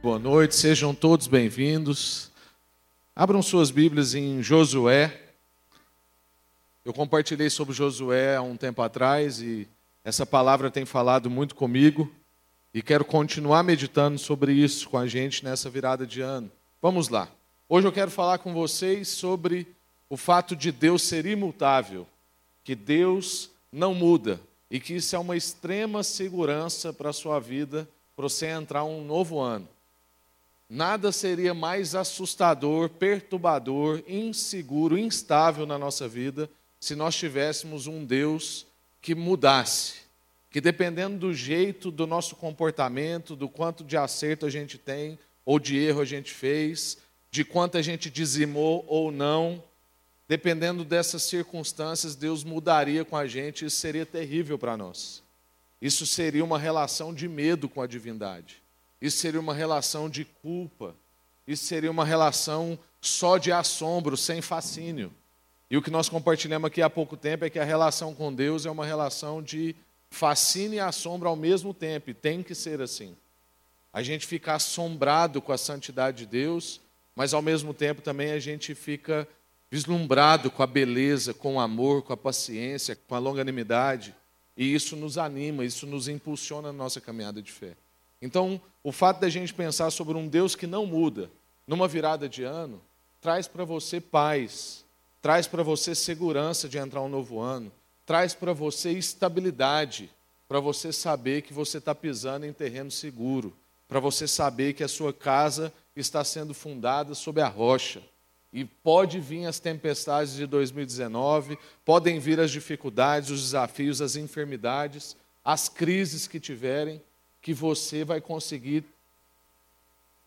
Boa noite, sejam todos bem-vindos. Abram suas Bíblias em Josué. Eu compartilhei sobre Josué há um tempo atrás e essa palavra tem falado muito comigo e quero continuar meditando sobre isso com a gente nessa virada de ano. Vamos lá. Hoje eu quero falar com vocês sobre o fato de Deus ser imutável, que Deus não muda e que isso é uma extrema segurança para a sua vida, para você entrar um novo ano. Nada seria mais assustador, perturbador, inseguro, instável na nossa vida se nós tivéssemos um Deus que mudasse, que dependendo do jeito do nosso comportamento, do quanto de acerto a gente tem ou de erro a gente fez, de quanto a gente dizimou ou não, dependendo dessas circunstâncias, Deus mudaria com a gente, isso seria terrível para nós. Isso seria uma relação de medo com a divindade. Isso seria uma relação de culpa. Isso seria uma relação só de assombro, sem fascínio. E o que nós compartilhamos aqui há pouco tempo é que a relação com Deus é uma relação de fascínio e assombro ao mesmo tempo, e tem que ser assim. A gente fica assombrado com a santidade de Deus, mas ao mesmo tempo também a gente fica vislumbrado com a beleza, com o amor, com a paciência, com a longanimidade, e isso nos anima, isso nos impulsiona na nossa caminhada de fé. Então, o fato da gente pensar sobre um Deus que não muda, numa virada de ano, traz para você paz, traz para você segurança de entrar um novo ano, traz para você estabilidade, para você saber que você está pisando em terreno seguro, para você saber que a sua casa está sendo fundada sobre a rocha. E pode vir as tempestades de 2019, podem vir as dificuldades, os desafios, as enfermidades, as crises que tiverem, que você vai conseguir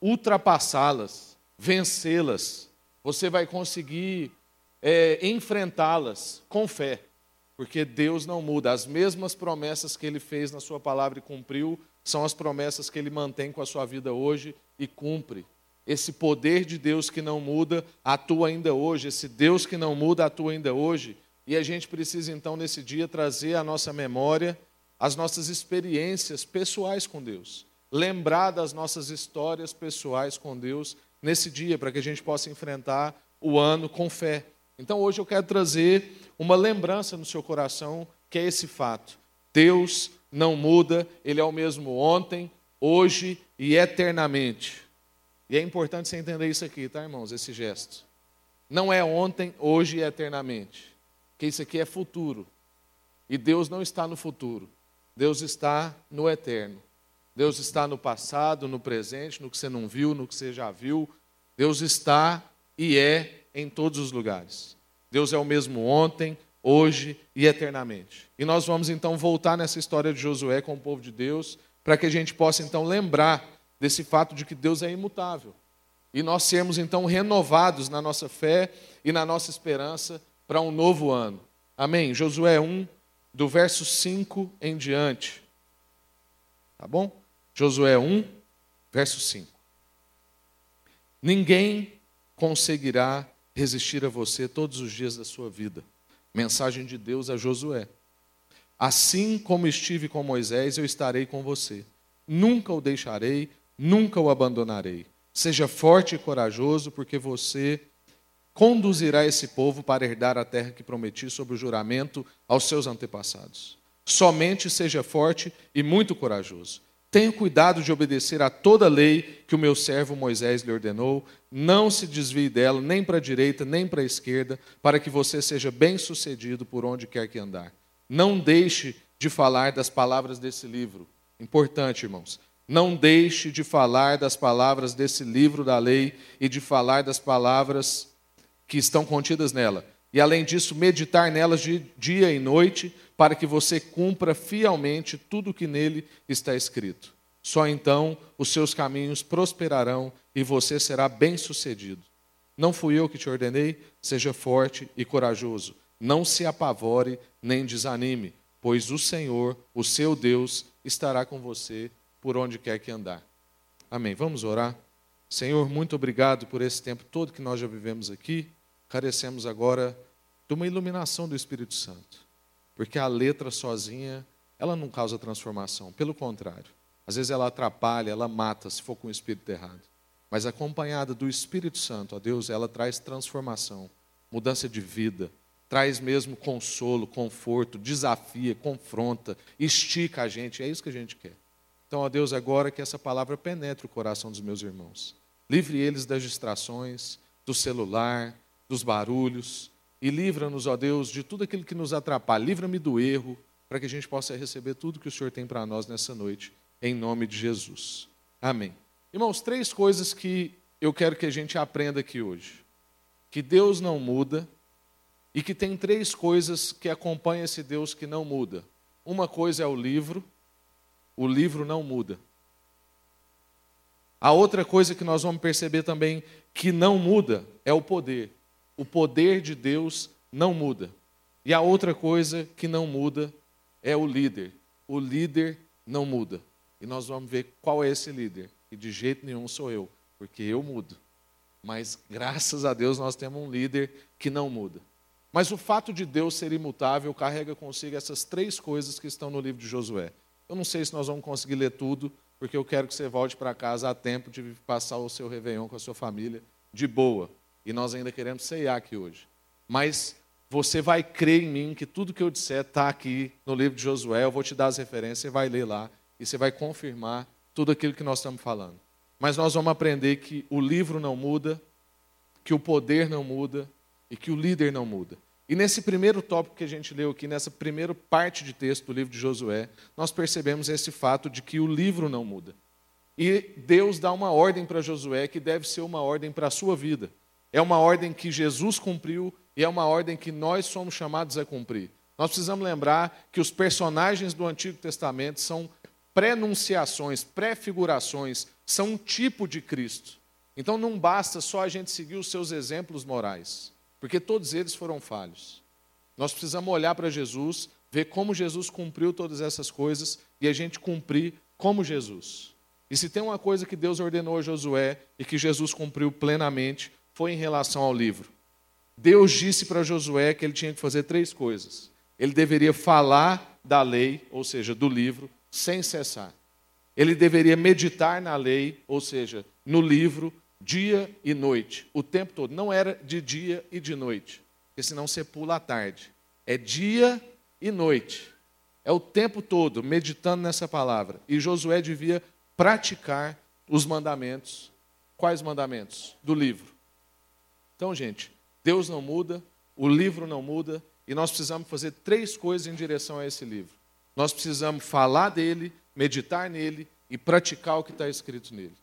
ultrapassá-las, vencê-las. Você vai conseguir é, enfrentá-las com fé, porque Deus não muda. As mesmas promessas que Ele fez na Sua palavra e cumpriu são as promessas que Ele mantém com a sua vida hoje e cumpre. Esse poder de Deus que não muda atua ainda hoje, esse Deus que não muda atua ainda hoje. E a gente precisa então nesse dia trazer à nossa memória as nossas experiências pessoais com Deus, lembrar das nossas histórias pessoais com Deus nesse dia, para que a gente possa enfrentar o ano com fé. Então hoje eu quero trazer uma lembrança no seu coração, que é esse fato. Deus não muda, Ele é o mesmo ontem, hoje e eternamente. E é importante você entender isso aqui, tá, irmãos? Esse gesto. Não é ontem, hoje e eternamente. Que isso aqui é futuro. E Deus não está no futuro. Deus está no eterno. Deus está no passado, no presente, no que você não viu, no que você já viu. Deus está e é em todos os lugares. Deus é o mesmo ontem, hoje e eternamente. E nós vamos então voltar nessa história de Josué com o povo de Deus, para que a gente possa então lembrar desse fato de que Deus é imutável. E nós sermos então renovados na nossa fé e na nossa esperança para um novo ano. Amém? Josué 1, do verso 5 em diante. Tá bom? Josué 1, verso 5. Ninguém conseguirá resistir a você todos os dias da sua vida. Mensagem de Deus a Josué. Assim como estive com Moisés, eu estarei com você. Nunca o deixarei, nunca o abandonarei. Seja forte e corajoso, porque você conduzirá esse povo para herdar a terra que prometi sob o juramento aos seus antepassados. Somente seja forte e muito corajoso. Tenha cuidado de obedecer a toda a lei que o meu servo Moisés lhe ordenou. Não se desvie dela, nem para a direita, nem para a esquerda, para que você seja bem-sucedido por onde quer que andar. Não deixe de falar das palavras desse livro. Importante, irmãos. Não deixe de falar das palavras desse livro da lei e de falar das palavras que estão contidas nela. E além disso, meditar nelas de dia e noite, para que você cumpra fielmente tudo o que nele está escrito. Só então os seus caminhos prosperarão e você será bem-sucedido. Não fui eu que te ordenei? Seja forte e corajoso. Não se apavore nem desanime, pois o Senhor, o seu Deus, estará com você por onde quer que andar. Amém. Vamos orar? Senhor, muito obrigado por esse tempo todo que nós já vivemos aqui carecemos agora de uma iluminação do Espírito Santo. Porque a letra sozinha, ela não causa transformação, pelo contrário. Às vezes ela atrapalha, ela mata, se for com o espírito errado. Mas acompanhada do Espírito Santo, ó Deus, ela traz transformação, mudança de vida, traz mesmo consolo, conforto, desafia, confronta, estica a gente. É isso que a gente quer. Então, ó Deus, agora que essa palavra penetre o coração dos meus irmãos. Livre eles das distrações, do celular, dos barulhos, e livra-nos, ó Deus, de tudo aquilo que nos atrapalha. Livra-me do erro, para que a gente possa receber tudo que o Senhor tem para nós nessa noite, em nome de Jesus. Amém. Irmãos, três coisas que eu quero que a gente aprenda aqui hoje. Que Deus não muda e que tem três coisas que acompanham esse Deus que não muda. Uma coisa é o livro, o livro não muda. A outra coisa que nós vamos perceber também que não muda é o poder. O poder de Deus não muda. E a outra coisa que não muda é o líder. O líder não muda. E nós vamos ver qual é esse líder. E de jeito nenhum sou eu, porque eu mudo. Mas graças a Deus nós temos um líder que não muda. Mas o fato de Deus ser imutável carrega consigo essas três coisas que estão no livro de Josué. Eu não sei se nós vamos conseguir ler tudo, porque eu quero que você volte para casa a tempo de passar o seu Réveillon com a sua família de boa. E nós ainda queremos ceiar aqui hoje. Mas você vai crer em mim que tudo que eu disser está aqui no livro de Josué, eu vou te dar as referências, você vai ler lá e você vai confirmar tudo aquilo que nós estamos falando. Mas nós vamos aprender que o livro não muda, que o poder não muda e que o líder não muda. E nesse primeiro tópico que a gente leu aqui, nessa primeira parte de texto do livro de Josué, nós percebemos esse fato de que o livro não muda. E Deus dá uma ordem para Josué que deve ser uma ordem para a sua vida. É uma ordem que Jesus cumpriu e é uma ordem que nós somos chamados a cumprir. Nós precisamos lembrar que os personagens do Antigo Testamento são prenunciações, prefigurações, são um tipo de Cristo. Então não basta só a gente seguir os seus exemplos morais porque todos eles foram falhos. Nós precisamos olhar para Jesus, ver como Jesus cumpriu todas essas coisas e a gente cumprir como Jesus. E se tem uma coisa que Deus ordenou a Josué e que Jesus cumpriu plenamente, foi em relação ao livro. Deus disse para Josué que ele tinha que fazer três coisas. Ele deveria falar da lei, ou seja, do livro, sem cessar. Ele deveria meditar na lei, ou seja, no livro, dia e noite, o tempo todo. Não era de dia e de noite, porque senão você pula à tarde. É dia e noite. É o tempo todo meditando nessa palavra. E Josué devia praticar os mandamentos. Quais mandamentos? Do livro. Então, gente, Deus não muda, o livro não muda, e nós precisamos fazer três coisas em direção a esse livro. Nós precisamos falar dele, meditar nele e praticar o que está escrito nele.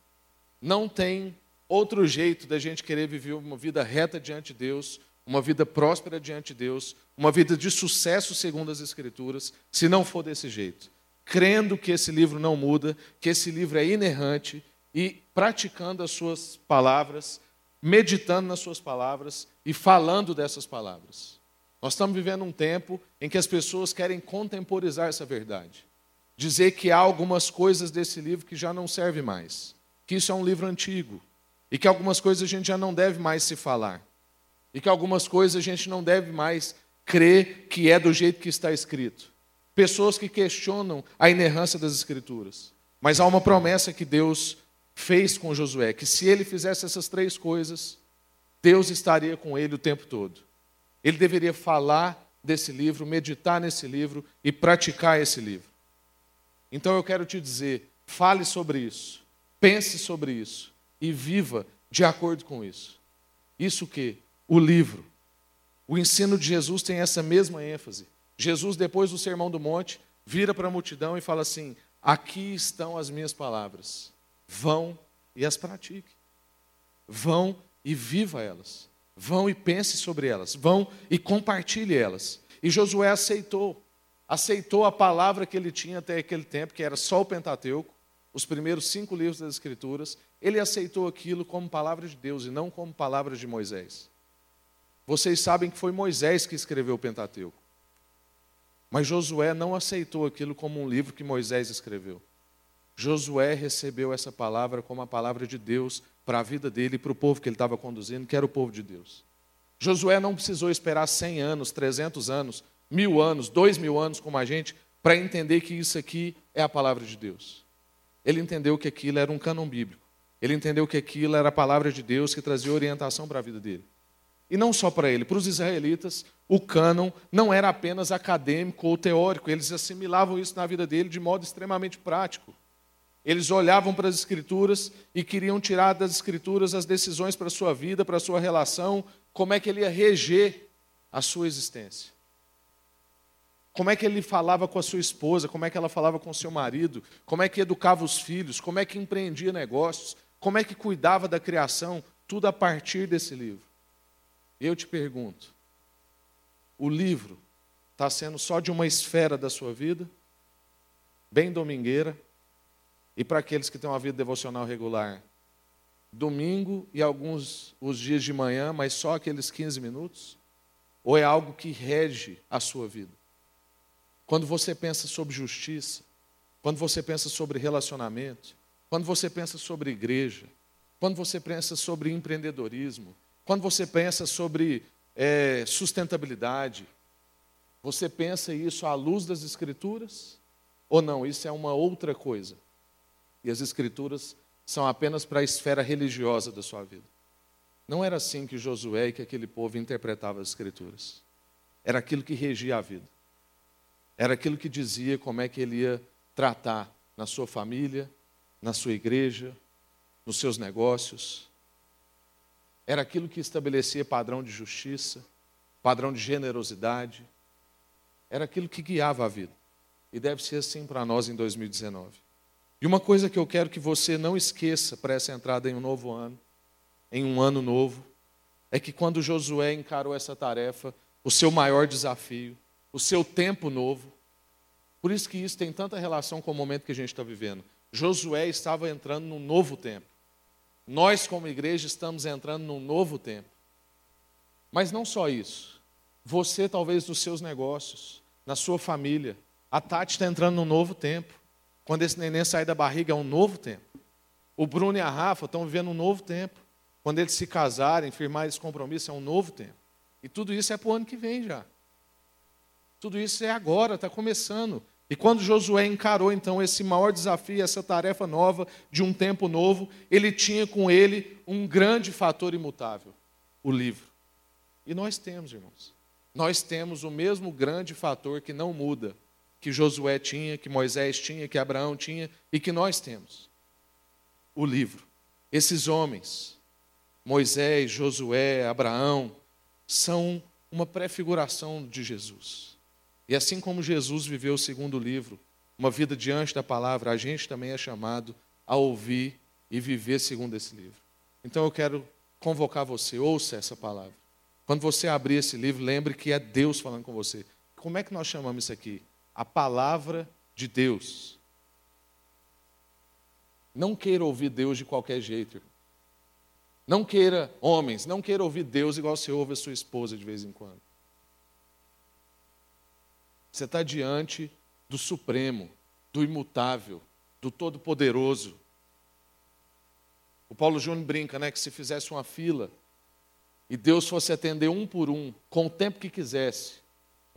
Não tem outro jeito da gente querer viver uma vida reta diante de Deus, uma vida próspera diante de Deus, uma vida de sucesso segundo as Escrituras, se não for desse jeito. Crendo que esse livro não muda, que esse livro é inerrante e praticando as suas palavras, meditando nas suas palavras e falando dessas palavras. Nós estamos vivendo um tempo em que as pessoas querem contemporizar essa verdade. Dizer que há algumas coisas desse livro que já não servem mais. Que isso é um livro antigo e que algumas coisas a gente já não deve mais se falar. E que algumas coisas a gente não deve mais crer que é do jeito que está escrito. Pessoas que questionam a inerrância das Escrituras. Mas há uma promessa que Deus fez com Josué: que se ele fizesse essas três coisas, Deus estaria com ele o tempo todo. Ele deveria falar desse livro, meditar nesse livro e praticar esse livro. Então eu quero te dizer: fale sobre isso, pense sobre isso, e viva de acordo com isso. Isso que? O livro. O ensino de Jesus tem essa mesma ênfase. Jesus, depois do Sermão do Monte, vira para a multidão e fala assim: Aqui estão as minhas palavras. Vão e as pratique. Vão e viva elas. Vão e pense sobre elas. Vão e compartilhe elas. E Josué aceitou. Aceitou a palavra que ele tinha até aquele tempo, que era só o Pentateuco, os primeiros cinco livros das Escrituras, ele aceitou aquilo como palavra de Deus e não como palavra de Moisés. Vocês sabem que foi Moisés que escreveu o Pentateuco. Mas Josué não aceitou aquilo como um livro que Moisés escreveu. Josué recebeu essa palavra como a palavra de Deus para a vida dele e para o povo que ele estava conduzindo, que era o povo de Deus. Josué não precisou esperar 100 anos, 300 anos, mil anos, dois mil anos como a gente, para entender que isso aqui é a palavra de Deus. ele entendeu que aquilo era um cânon bíblico. Ele entendeu que aquilo era a palavra de Deus que trazia orientação para a vida dele. E não só para ele, para os israelitas, o cânon não era apenas acadêmico ou teórico, eles assimilavam isso na vida dele de modo extremamente prático. Eles olhavam para as escrituras e queriam tirar das escrituras as decisões para a sua vida, para a sua relação, como é que ele ia reger a sua existência. Como é que ele falava com a sua esposa, como é que ela falava com o seu marido, como é que educava os filhos, como é que empreendia negócios, como é que cuidava da criação, tudo a partir desse livro. Eu te pergunto: o livro está sendo só de uma esfera da sua vida, bem domingueira, e para aqueles que têm uma vida devocional regular, domingo e alguns os dias de manhã, mas só aqueles 15 minutos? Ou é algo que rege a sua vida? Quando você pensa sobre justiça, quando você pensa sobre relacionamento, quando você pensa sobre igreja, quando você pensa sobre empreendedorismo, quando você pensa sobre é, sustentabilidade, você pensa isso à luz das Escrituras? Ou não? Isso é uma outra coisa. E as Escrituras são apenas para a esfera religiosa da sua vida. Não era assim que Josué e que aquele povo interpretava as Escrituras. Era aquilo que regia a vida. Era aquilo que dizia como é que ele ia tratar na sua família, na sua igreja, nos seus negócios, era aquilo que estabelecia padrão de justiça, padrão de generosidade, era aquilo que guiava a vida. E deve ser assim para nós em 2019. E uma coisa que eu quero que você não esqueça para essa entrada em um novo ano, em um ano novo, é que quando Josué encarou essa tarefa, o seu maior desafio, o seu tempo novo, por isso que isso tem tanta relação com o momento que a gente está vivendo. Josué estava entrando num novo tempo. Nós, como igreja, estamos entrando num novo tempo. Mas não só isso. Você, talvez, nos seus negócios, na sua família. A Tati está entrando num novo tempo. Quando esse neném sair da barriga, é um novo tempo. O Bruno e a Rafa estão vivendo um novo tempo. Quando eles se casarem, firmar esse compromisso, é um novo tempo. E tudo isso é para o ano que vem já. Tudo isso é agora, está começando. E quando Josué encarou então esse maior desafio, essa tarefa nova de um tempo novo, ele tinha com ele um grande fator imutável: o livro. E nós temos, irmãos. Nós temos o mesmo grande fator que não muda, que Josué tinha, que Moisés tinha, que Abraão tinha e que nós temos: o livro. Esses homens, Moisés, Josué, Abraão, são uma prefiguração de Jesus. E assim como Jesus viveu segundo o livro, uma vida diante da palavra, a gente também é chamado a ouvir e viver segundo esse livro. Então eu quero convocar você, ouça essa palavra. Quando você abrir esse livro, lembre que é Deus falando com você. Como é que nós chamamos isso aqui? A palavra de Deus. Não queira ouvir Deus de qualquer jeito. Não queira, homens, não queira ouvir Deus igual você ouve a sua esposa de vez em quando. Você está diante do Supremo, do Imutável, do Todo-Poderoso. O Paulo Júnior brinca, né, que se fizesse uma fila e Deus fosse atender um por um, com o tempo que quisesse,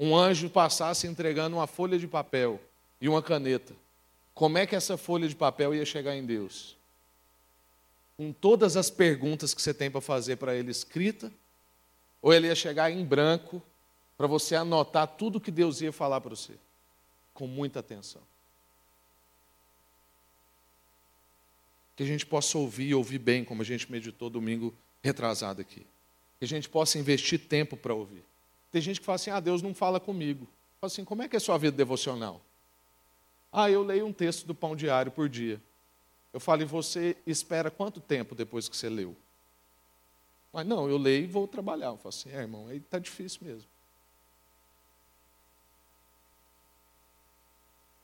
um anjo passasse entregando uma folha de papel e uma caneta, como é que essa folha de papel ia chegar em Deus? Com todas as perguntas que você tem para fazer para ele escrita, ou ele ia chegar em branco para você anotar tudo que Deus ia falar para você, com muita atenção. Que a gente possa ouvir e ouvir bem, como a gente meditou domingo retrasado aqui. Que a gente possa investir tempo para ouvir. Tem gente que fala assim: ah, Deus não fala comigo. Fala assim: como é que é a sua vida devocional? Ah, eu leio um texto do pão diário por dia. Eu falo, e você espera quanto tempo depois que você leu? Mas não, eu leio e vou trabalhar. Eu falo assim, é, irmão, aí está difícil mesmo.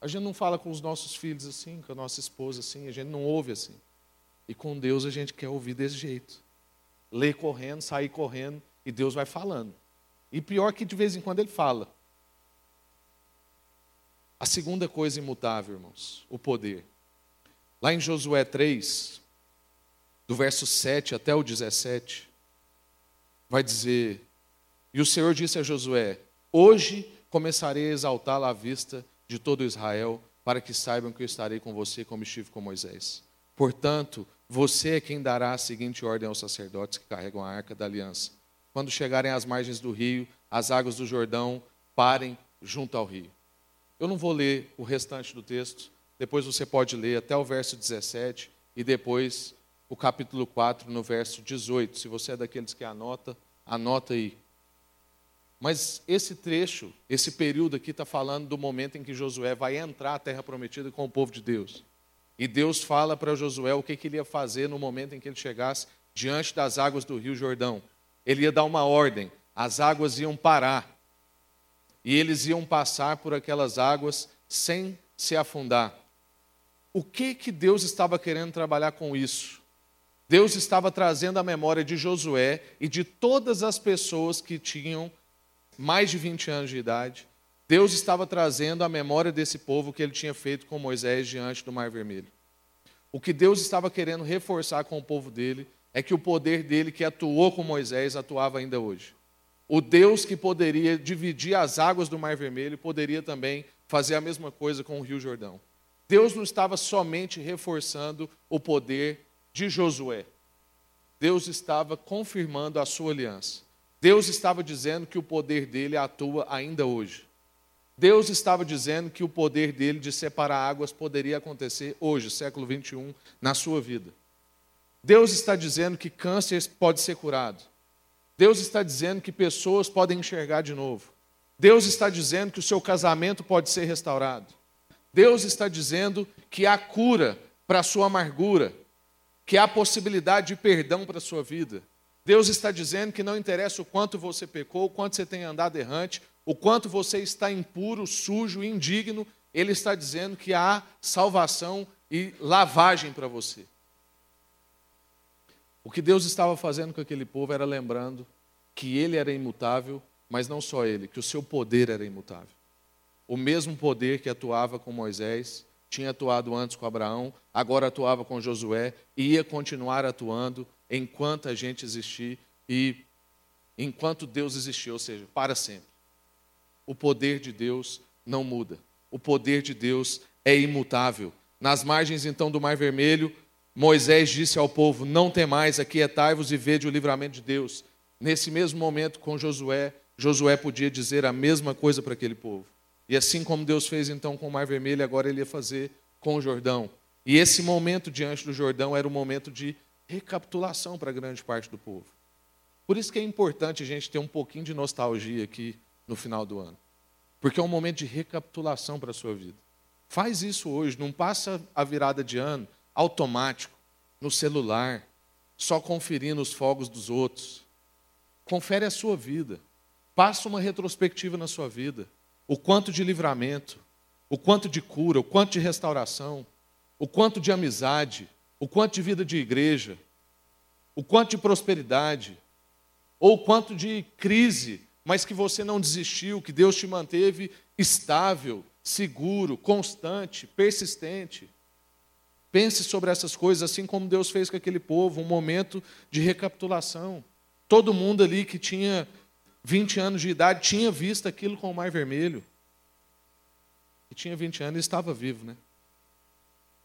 A gente não fala com os nossos filhos assim, com a nossa esposa assim, a gente não ouve assim. E com Deus a gente quer ouvir desse jeito. Ler correndo, sair correndo, e Deus vai falando. E pior que de vez em quando ele fala. A segunda coisa imutável, irmãos, o poder. Lá em Josué 3, do verso 7 até o 17, vai dizer: E o Senhor disse a Josué: Hoje começarei a exaltá-la à vista de todo Israel, para que saibam que eu estarei com você como estive com Moisés. Portanto, você é quem dará a seguinte ordem aos sacerdotes que carregam a arca da aliança. Quando chegarem às margens do rio, as águas do Jordão parem junto ao rio. Eu não vou ler o restante do texto, depois você pode ler até o verso 17 e depois o capítulo 4, no verso 18. Se você é daqueles que anota, anota aí. Mas esse trecho, esse período aqui está falando do momento em que Josué vai entrar à terra prometida com o povo de Deus. E Deus fala para Josué o que, que ele ia fazer no momento em que ele chegasse diante das águas do rio Jordão. Ele ia dar uma ordem, as águas iam parar. E eles iam passar por aquelas águas sem se afundar. O que que Deus estava querendo trabalhar com isso? Deus estava trazendo a memória de Josué e de todas as pessoas que tinham mais de 20 anos de idade. Deus estava trazendo a memória desse povo que ele tinha feito com Moisés diante do Mar Vermelho. O que Deus estava querendo reforçar com o povo dele é que o poder dele que atuou com Moisés atuava ainda hoje. O Deus que poderia dividir as águas do Mar Vermelho poderia também fazer a mesma coisa com o Rio Jordão. Deus não estava somente reforçando o poder de Josué. Deus estava confirmando a sua aliança. Deus estava dizendo que o poder dele atua ainda hoje. Deus estava dizendo que o poder dele de separar águas poderia acontecer hoje, século 21, na sua vida. Deus está dizendo que câncer pode ser curado. Deus está dizendo que pessoas podem enxergar de novo. Deus está dizendo que o seu casamento pode ser restaurado. Deus está dizendo que há cura para a sua amargura que há possibilidade de perdão para a sua vida. Deus está dizendo que não interessa o quanto você pecou, o quanto você tem andado errante, o quanto você está impuro, sujo, indigno, Ele está dizendo que há salvação e lavagem para você. O que Deus estava fazendo com aquele povo era lembrando que Ele era imutável, mas não só Ele, que o seu poder era imutável. O mesmo poder que atuava com Moisés, tinha atuado antes com Abraão, agora atuava com Josué e ia continuar atuando enquanto a gente existir e enquanto Deus existir, ou seja, para sempre. O poder de Deus não muda. O poder de Deus é imutável. Nas margens então do Mar Vermelho, Moisés disse ao povo: Não temais, aquietai-vos e vede o livramento de Deus. Nesse mesmo momento, com Josué, Josué podia dizer a mesma coisa para aquele povo. E assim como Deus fez então com o Mar Vermelho, agora ele ia fazer com o Jordão. E esse momento diante do Jordão era um momento de recapitulação para grande parte do povo. Por isso que é importante a gente ter um pouquinho de nostalgia aqui no final do ano. Porque é um momento de recapitulação para a sua vida. Faz isso hoje, não passa a virada de ano automático, no celular, só conferindo os fogos dos outros. Confere a sua vida. Passa uma retrospectiva na sua vida o quanto de livramento, o quanto de cura, o quanto de restauração, o quanto de amizade, o quanto de vida de igreja, o quanto de prosperidade, ou o quanto de crise, mas que você não desistiu, que Deus te manteve estável, seguro, constante, persistente. Pense sobre essas coisas, assim como Deus fez com aquele povo, um momento de recapitulação. Todo mundo ali que tinha 20 anos de idade, tinha visto aquilo com o mar vermelho. E tinha 20 anos e estava vivo, né?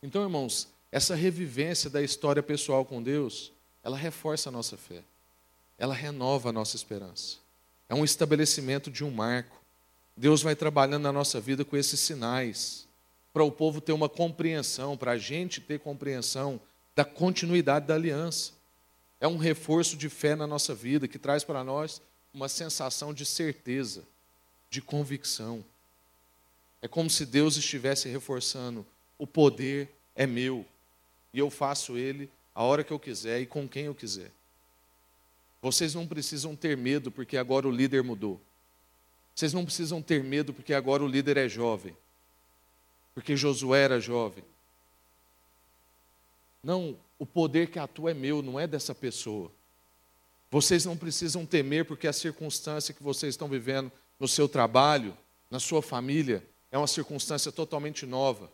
Então, irmãos, essa revivência da história pessoal com Deus, ela reforça a nossa fé. Ela renova a nossa esperança. É um estabelecimento de um marco. Deus vai trabalhando na nossa vida com esses sinais, para o povo ter uma compreensão, para a gente ter compreensão da continuidade da aliança. É um reforço de fé na nossa vida que traz para nós uma sensação de certeza, de convicção. É como se Deus estivesse reforçando: o poder é meu e eu faço ele a hora que eu quiser e com quem eu quiser. Vocês não precisam ter medo porque agora o líder mudou. Vocês não precisam ter medo porque agora o líder é jovem. Porque Josué era jovem. Não, o poder que atua é meu, não é dessa pessoa. Vocês não precisam temer, porque a circunstância que vocês estão vivendo no seu trabalho, na sua família, é uma circunstância totalmente nova.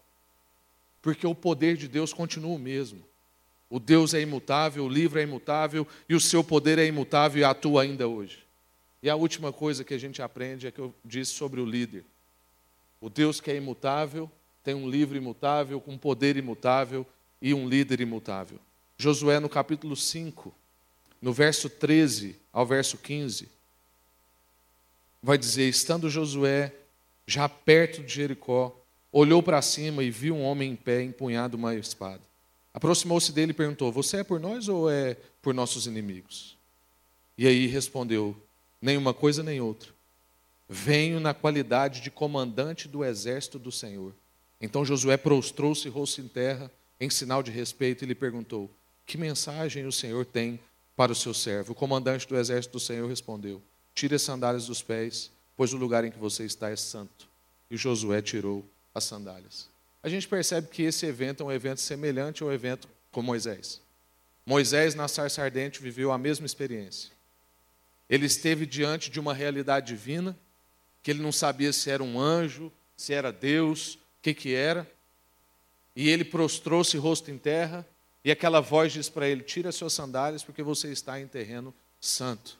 Porque o poder de Deus continua o mesmo. O Deus é imutável, o livro é imutável e o seu poder é imutável e atua ainda hoje. E a última coisa que a gente aprende é que eu disse sobre o líder. O Deus que é imutável tem um livro imutável, com um poder imutável e um líder imutável. Josué, no capítulo 5, no verso 13 ao verso 15, vai dizer: Estando Josué já perto de Jericó, olhou para cima e viu um homem em pé, empunhado uma espada. Aproximou-se dele e perguntou: Você é por nós ou é por nossos inimigos? E aí respondeu: Nenhuma coisa nem outra. Venho na qualidade de comandante do exército do Senhor. Então Josué prostrou-se rosto em terra, em sinal de respeito, e lhe perguntou: Que mensagem o Senhor tem para o seu servo? O comandante do exército do Senhor respondeu: Tire as sandálias dos pés, pois o lugar em que você está é santo. E Josué tirou as sandálias. A gente percebe que esse evento é um evento semelhante ao evento com Moisés. Moisés, na sarça ardente, viveu a mesma experiência. Ele esteve diante de uma realidade divina, que ele não sabia se era um anjo, se era Deus, o que, que era. E ele prostrou-se rosto em terra, e aquela voz diz para ele: Tira suas sandálias, porque você está em terreno santo.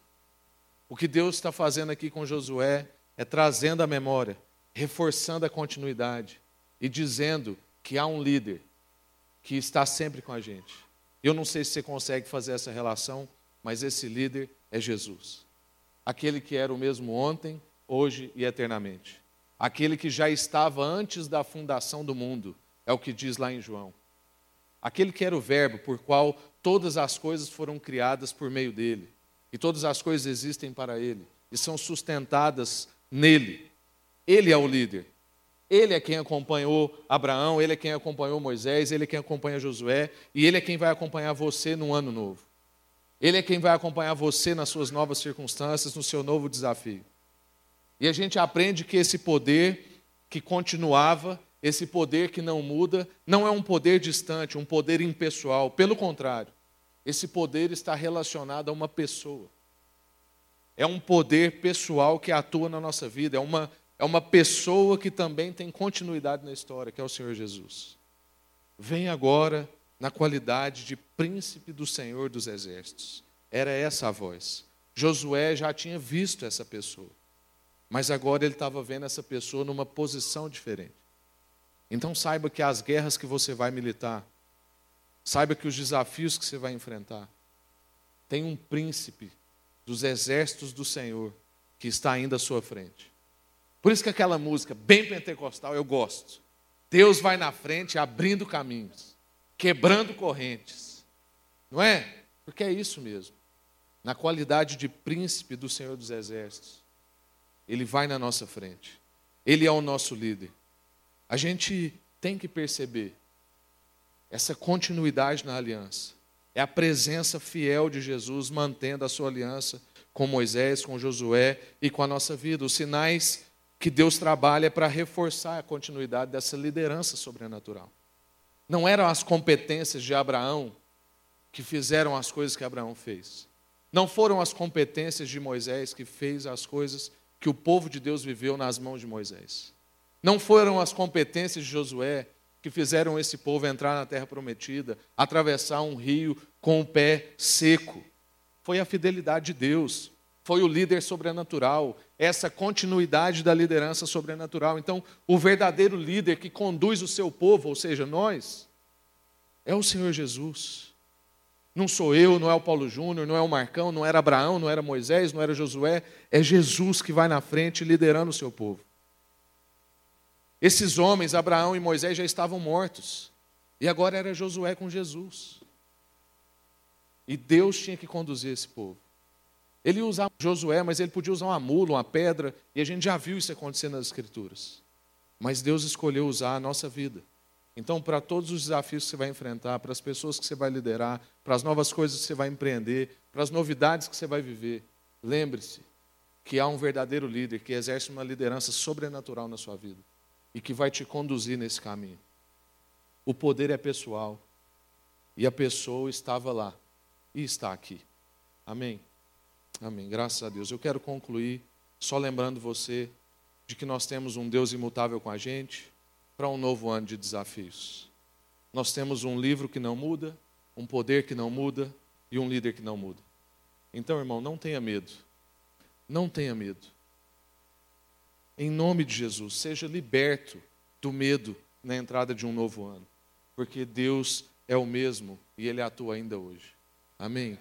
O que Deus está fazendo aqui com Josué é trazendo a memória, reforçando a continuidade e dizendo que há um líder que está sempre com a gente. Eu não sei se você consegue fazer essa relação, mas esse líder é Jesus. Aquele que era o mesmo ontem, hoje e eternamente. Aquele que já estava antes da fundação do mundo, é o que diz lá em João. Aquele que era o Verbo, por qual todas as coisas foram criadas por meio dele, e todas as coisas existem para ele, e são sustentadas nele. Ele é o líder. Ele é quem acompanhou Abraão, ele é quem acompanhou Moisés, ele é quem acompanha Josué, e ele é quem vai acompanhar você no ano novo. Ele é quem vai acompanhar você nas suas novas circunstâncias, no seu novo desafio. E a gente aprende que esse poder que continuava, esse poder que não muda, não é um poder distante, um poder impessoal. Pelo contrário, esse poder está relacionado a uma pessoa. É um poder pessoal que atua na nossa vida, é uma, é uma pessoa que também tem continuidade na história, que é o Senhor Jesus. Vem agora na qualidade de príncipe do Senhor dos exércitos. Era essa a voz. Josué já tinha visto essa pessoa, mas agora ele estava vendo essa pessoa numa posição diferente. Então saiba que as guerras que você vai militar, saiba que os desafios que você vai enfrentar, tem um príncipe dos exércitos do Senhor que está ainda à sua frente. Por isso que aquela música, bem pentecostal, eu gosto. Deus vai na frente abrindo caminhos quebrando correntes. Não é? Porque é isso mesmo. Na qualidade de príncipe do Senhor dos Exércitos, ele vai na nossa frente. Ele é o nosso líder. A gente tem que perceber essa continuidade na aliança. É a presença fiel de Jesus mantendo a sua aliança com Moisés, com Josué e com a nossa vida. Os sinais que Deus trabalha para reforçar a continuidade dessa liderança sobrenatural. Não eram as competências de Abraão que fizeram as coisas que Abraão fez. Não foram as competências de Moisés que fez as coisas que o povo de Deus viveu nas mãos de Moisés. Não foram as competências de Josué que fizeram esse povo entrar na terra prometida, atravessar um rio com o pé seco. Foi a fidelidade de Deus, foi o líder sobrenatural, essa continuidade da liderança sobrenatural. Então, o verdadeiro líder que conduz o seu povo, ou seja, nós, é o Senhor Jesus. Não sou eu, não é o Paulo Júnior, não é o Marcão, não era Abraão, não era Moisés, não era Josué, é Jesus que vai na frente liderando o seu povo. Esses homens, Abraão e Moisés, já estavam mortos. E agora era Josué com Jesus. E Deus tinha que conduzir esse povo. Ele usar Josué, mas ele podia usar uma mula, uma pedra, e a gente já viu isso acontecer nas Escrituras. Mas Deus escolheu usar a nossa vida. Então, para todos os desafios que você vai enfrentar, para as pessoas que você vai liderar, para as novas coisas que você vai empreender, para as novidades que você vai viver, lembre-se que há um verdadeiro líder que exerce uma liderança sobrenatural na sua vida e que vai te conduzir nesse caminho. O poder é pessoal e a pessoa estava lá e está aqui. Amém. Amém. Graças a Deus. Eu quero concluir só lembrando você de que nós temos um Deus imutável com a gente para um novo ano de desafios. Nós temos um livro que não muda, um poder que não muda e um líder que não muda. Então, irmão, não tenha medo. Não tenha medo. Em nome de Jesus, seja liberto do medo na entrada de um novo ano, porque Deus é o mesmo e Ele atua ainda hoje. Amém?